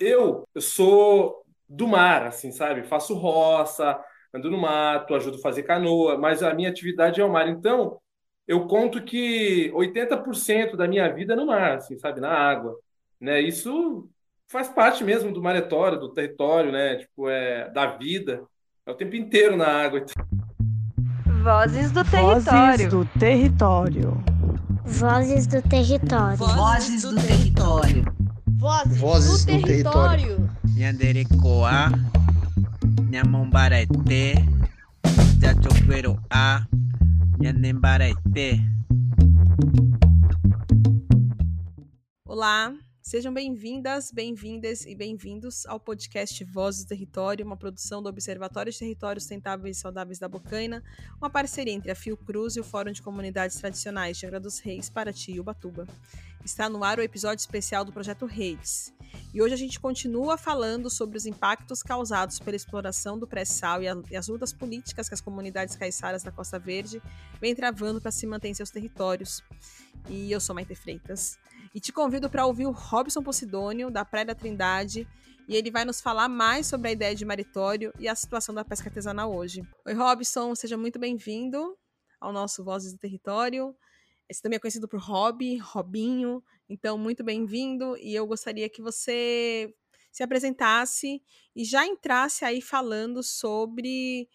eu, eu sou do mar, assim, sabe? Faço roça, ando no mato, ajudo a fazer canoa, mas a minha atividade é o mar. Então, eu conto que 80% da minha vida é no mar, assim, sabe? Na água, né? Isso faz parte mesmo do maretório, do território, né? Tipo, é da vida. É o tempo inteiro na água. Vozes do território. Vozes do território. Vozes do território. Vozes do território. Vozes, Vozes do, do território. Nyanderekoa, Nhamombarete, Jachoqueroa, Nhanembarete. Olá, Sejam bem-vindas, bem-vindas e bem-vindos ao podcast Vozes do Território, uma produção do Observatório de Territórios Sustentáveis e Saudáveis da Bocaina, uma parceria entre a Fiocruz e o Fórum de Comunidades Tradicionais de Angra dos Reis, Paraty e Ubatuba. Está no ar o episódio especial do projeto Redes. E hoje a gente continua falando sobre os impactos causados pela exploração do pré-sal e, as lutas políticas que as comunidades caiçaras da Costa Verde vêm travando para se manter em seus territórios. E eu sou Maite Freitas. E te convido para ouvir o Robson Posidônio, da Praia da Trindade, e ele vai nos falar mais sobre a ideia de maritório e a situação da pesca artesanal hoje. Oi, Robson, seja muito bem-vindo ao nosso Vozes do Território. Esse também é conhecido por Rob, Robinho. Então, muito bem-vindo e eu gostaria que você se apresentasse e já entrasse aí falando sobre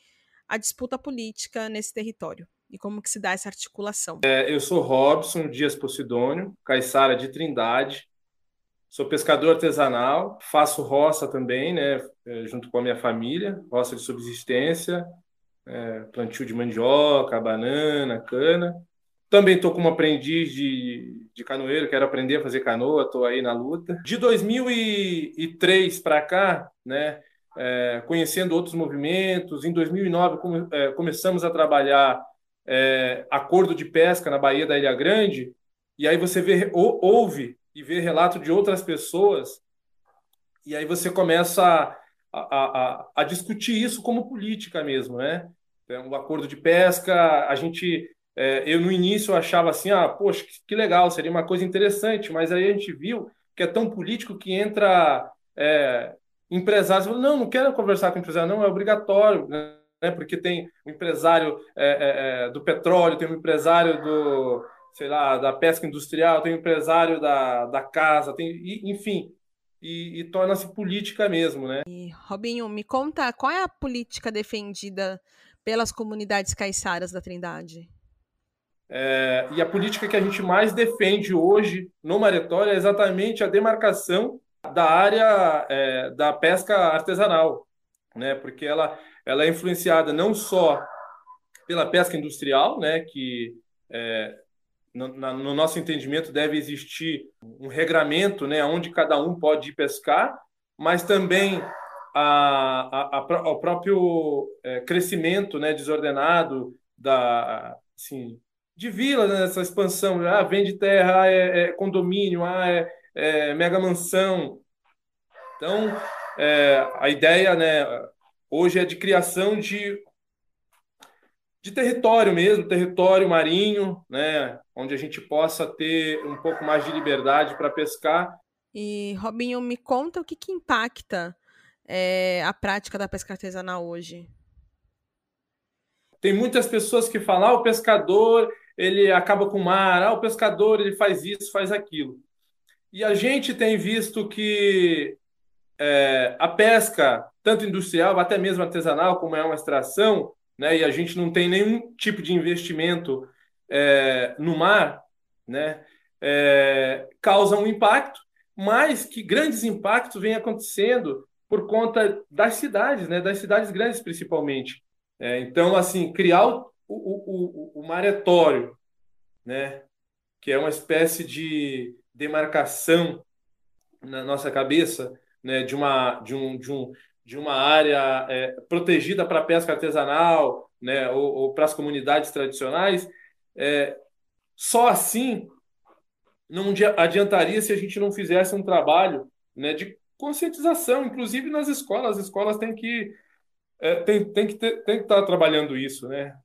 a disputa política nesse território e como que se dá essa articulação? É, eu sou Robson Dias Posidônio, caiçara de Trindade, sou pescador artesanal, faço roça também, né, é, junto com a minha família, roça de subsistência, é, plantio de mandioca, banana, cana. Também estou como aprendiz de, de canoeiro, quero aprender a fazer canoa, estou aí na luta. De 2003 para cá, né, é, conhecendo outros movimentos, em 2009 come, é, começamos a trabalhar é, acordo de pesca na Baía da Ilha Grande, e aí você vê, ou, ouve e vê relato de outras pessoas, e aí você começa a, a, a, a discutir isso como política mesmo, né? É um acordo de pesca, a gente, é, eu no início achava assim, ah, poxa, que, que, legal, seria uma coisa interessante, mas aí a gente viu que é tão político que entra é, empresários, não, não quero conversar com empresário, não, é obrigatório, né? Né? Porque tem um empresário é, é, é, do petróleo, tem um empresário do, sei lá, da pesca industrial, tem um empresário da, da casa, tem, e, enfim, e, e torna-se política mesmo, né? E, Robinho, me conta qual é a política defendida pelas comunidades caiçaras da Trindade? É, e a política que a gente mais defende hoje no Maretório é exatamente a demarcação da área é, da pesca artesanal, né? Porque ela ela é influenciada não só pela pesca industrial, né, que é, no, no, nosso entendimento deve existir um regramento, né, onde cada um pode ir pescar, mas também a, a, a, o próprio é, crescimento, né, desordenado da assim, de vila, né, essa expansão, ah, vende terra, ah, é, é condomínio, ah, é, é mega mansão. Então, é, a ideia, né, hoje é de criação de, de território mesmo, território marinho, né, onde a gente possa ter um pouco mais de liberdade para pescar. E, Robinho, me conta o que, que impacta é, a prática da pesca artesanal hoje. Tem muitas pessoas que falam, ah, o pescador ele acaba com o mar, ah, o pescador ele faz isso, faz aquilo. E a gente tem visto que é, a pesca, tanto industrial, até mesmo artesanal, como é uma extração, né, e a gente não tem nenhum tipo de investimento é, no mar, né, é, causa um impacto, mas que grandes impactos vêm acontecendo por conta das cidades, né, das cidades grandes principalmente. É, então, assim, criar o, o, o, o maretório, né, que é uma espécie de demarcação na nossa cabeça, né, de, uma, de, um, de, um, de uma área é, protegida para pesca artesanal né, ou, ou para as comunidades tradicionais, é, só assim não adiantaria se a gente não fizesse um trabalho né, de conscientização, inclusive nas escolas. As escolas têm que, é, que, ter, que estar trabalhando isso. Né?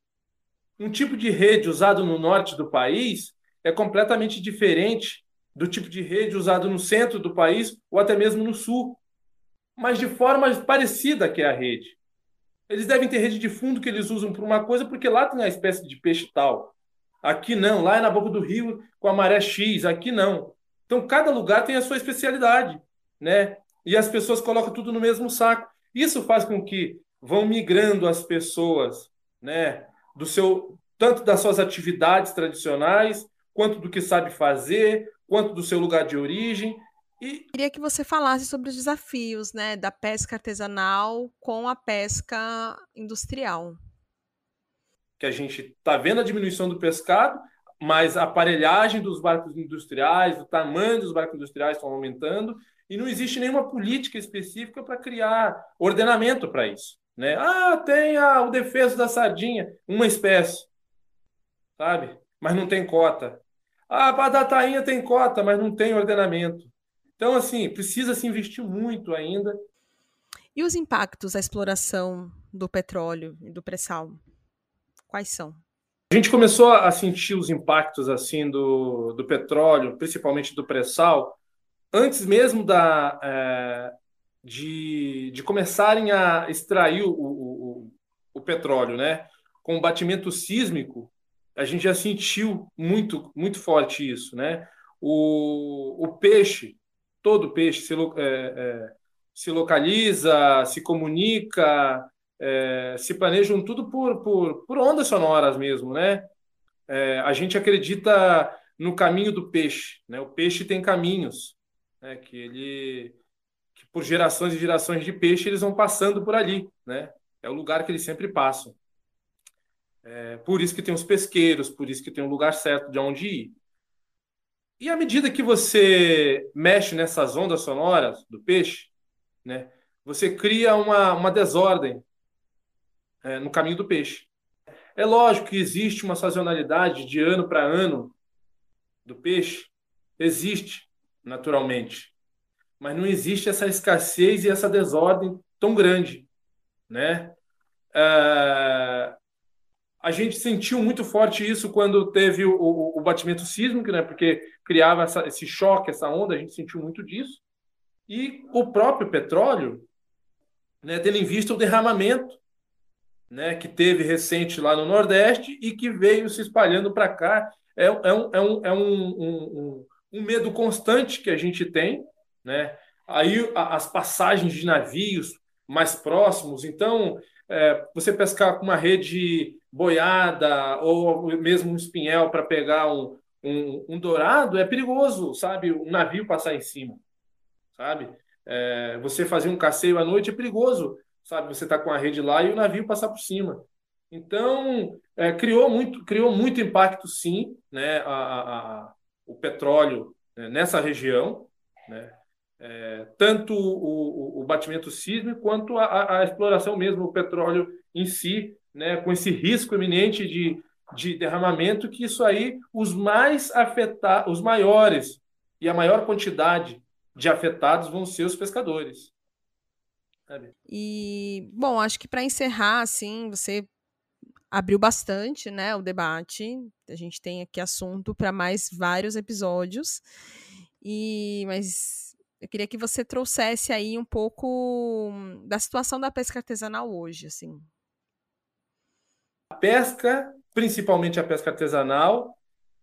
Um tipo de rede usado no norte do país é completamente diferente do tipo de rede usado no centro do país ou até mesmo no sul. mas de forma parecida que é a rede. Eles devem ter rede de fundo que eles usam para uma coisa, porque lá tem a espécie de peixe tal. Aqui não, lá é na boca do rio com a maré X, aqui não. Então cada lugar tem a sua especialidade, né? E as pessoas colocam tudo no mesmo saco. Isso faz com que vão migrando as pessoas, né, do seu tanto das suas atividades tradicionais, quanto do que sabe fazer, quanto do seu lugar de origem. E queria que você falasse sobre os desafios, né, da pesca artesanal com a pesca industrial. Que a gente está vendo a diminuição do pescado, mas a aparelhagem dos barcos industriais, o tamanho dos barcos industriais estão aumentando e não existe nenhuma política específica para criar ordenamento para isso. Né? Ah, tem a, o defeso da sardinha, uma espécie sabe? Mas não tem cota. Ah, para a tainha tem cota, mas não tem ordenamento. Então, assim, precisa se investir muito ainda. E os impactos da exploração do petróleo e do pré-sal? Quais são? A gente começou a sentir os impactos assim do, do petróleo, principalmente do pré-sal, antes mesmo da, é, de, de começarem a extrair o, o, o, o petróleo, né? Com o batimento sísmico, a gente já sentiu muito, muito forte isso, né? O, o peixe, todo peixe se, é, é, se localiza, se comunica, é, se planejam tudo por, por, por ondas sonoras mesmo, né? É, a gente acredita no caminho do peixe, né? O peixe tem caminhos, né? Que ele, que por gerações e gerações de peixe eles vão passando por ali, né? É o lugar que eles sempre passam. É, por isso que tem os pesqueiros, por isso que tem um lugar certo de onde ir. E à medida que você mexe nessas ondas sonoras do peixe, né, você cria uma, uma desordem é, no caminho do peixe. É lógico que existe uma sazonalidade de ano para ano do peixe, existe naturalmente, mas não existe essa escassez e essa desordem tão grande, né? É, a gente sentiu muito forte isso quando teve o, o, o batimento sísmico, né? Porque criava essa, esse choque, essa onda, a gente sentiu muito disso. E o próprio petróleo, né, tendo em vista o derramamento, né, que teve recente lá no Nordeste e que veio se espalhando para cá, é, é, um, é, um, é um, um, um, medo constante que a gente tem, né? Aí as passagens de navios mais próximos, então é, você pescar com uma rede boiada ou mesmo um espinhel para pegar um, um, um, dourado é perigoso, sabe? Um navio passar em cima, sabe? É, você fazer um passeio à noite é perigoso, sabe? Você está com a rede lá e o navio passar por cima. Então, é, criou, muito, criou muito impacto, sim, né? A, a, a o petróleo né? nessa região, né? É, tanto o, o, o, batimento sísmico quanto a, a, exploração mesmo, o petróleo em si, né, com esse risco iminente de, de derramamento, que isso aí, os mais afetados, os maiores e a maior quantidade de afetados vão ser os pescadores. E, bom, acho que para encerrar, assim, você abriu bastante, né, o debate. A gente tem aqui assunto para mais vários episódios. E, mas eu queria que você trouxesse aí um pouco da situação da pesca artesanal hoje, assim. A pesca, principalmente a pesca artesanal,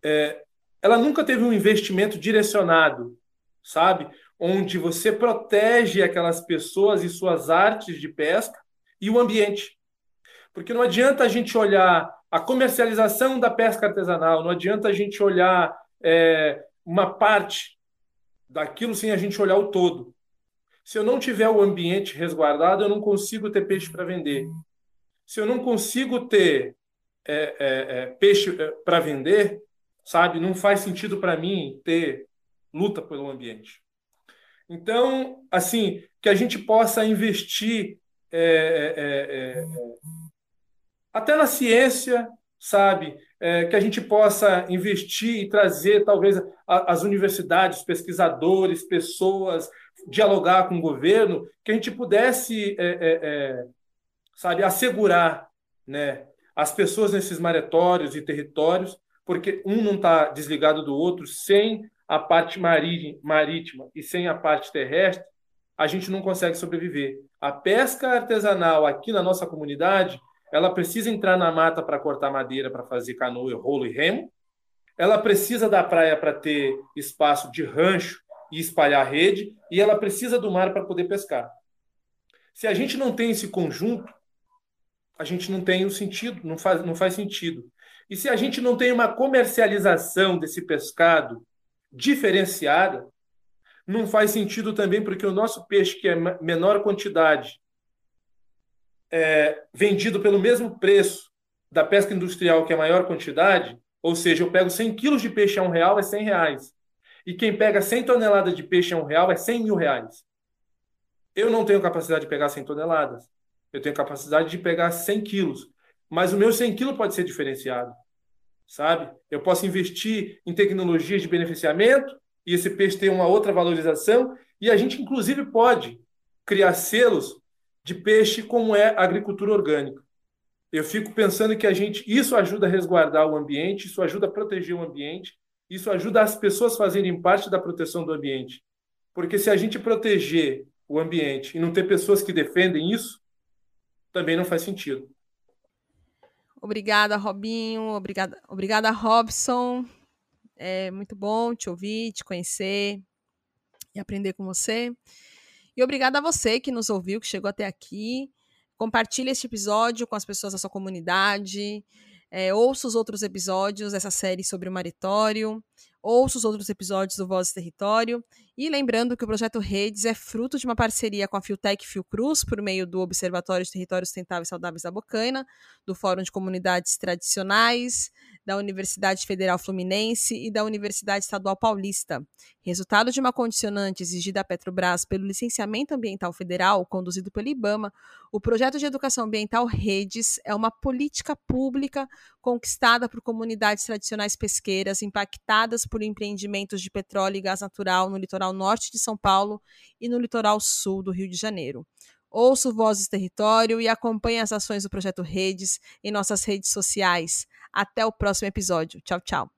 é, ela nunca teve um investimento direcionado, sabe? Onde você protege aquelas pessoas e suas artes de pesca e o ambiente. Porque não adianta a gente olhar a comercialização da pesca artesanal, não adianta a gente olhar é, uma parte daquilo sem a gente olhar o todo. Se eu não tiver o ambiente resguardado, eu não consigo ter peixe para vender se eu não consigo ter é, é, é peixe é, para vender, sabe, não faz sentido para mim ter luta pelo ambiente. Então, assim, que a gente possa investir é, até na ciência, sabe? É, que a gente possa investir e trazer, talvez, a, as universidades, pesquisadores, pessoas, dialogar com o governo, que a gente pudesse é, é, sabe, assegurar né, as pessoas nesses maretórios e territórios, porque um não está desligado do outro, sem a parte marítima e sem a parte terrestre, a gente não consegue sobreviver. A pesca artesanal aqui na nossa comunidade, ela precisa entrar na mata para cortar madeira, para fazer canoa, rolo e remo. Ela precisa da praia para ter espaço de rancho e espalhar rede, e ela precisa do mar para poder pescar. Se a gente não tem esse conjunto, a gente não tem o um sentido, não faz, não faz sentido. E se a gente não tem uma comercialização desse pescado diferenciada, não faz sentido também porque o nosso peixe, que é menor quantidade, é vendido pelo mesmo preço da pesca industrial, que é maior quantidade, ou seja, eu pego 100 quilos de peixe a um real, é 100 reais. E quem pega 100 toneladas de peixe a um real é 100 mil reais. Eu não tenho capacidade de pegar 100 toneladas. Eu tenho capacidade de pegar 100 quilos. Mas o meu 100 quilos pode ser diferenciado. Sabe? Eu posso investir em tecnologias de beneficiamento e esse peixe tem uma outra valorização. E a gente, inclusive, pode criar selos de peixe como é a agricultura orgânica. Eu fico pensando que a gente isso ajuda a resguardar o ambiente, isso ajuda a proteger o ambiente, isso ajuda as pessoas a fazerem parte da proteção do ambiente. Porque se a gente proteger o ambiente e não ter pessoas que defendem isso, também não faz sentido. Obrigada, Robinho. Obrigada, obrigada Robson. É muito bom te ouvir, te conhecer e aprender com você. E obrigada a você que nos ouviu, que chegou até aqui. Compartilhe este episódio com as pessoas da sua comunidade. É, ouça os outros episódios dessa série sobre o maritório ouça os outros episódios do Voz do Território. E lembrando que o projeto Redes é fruto de uma parceria com a Fiotec Fiocruz, por meio do Observatório de Territórios Sustentáveis e Saudáveis da Bocaina, do Fórum de Comunidades Tradicionais, da Universidade Federal Fluminense e da Universidade Estadual Paulista. Resultado de uma condicionante exigida à Petrobras pelo Licenciamento Ambiental Federal, conduzido pelo IBAMA, o projeto de educação ambiental Redes é uma política pública conquistada por comunidades tradicionais pesqueiras impactadas por empreendimentos de petróleo e gás natural no litoral norte de São Paulo e no litoral sul do Rio de Janeiro. Ouça o Vozes Território e acompanhe as ações do Projeto Redes em nossas redes sociais. Até o próximo episódio. Tchau, tchau.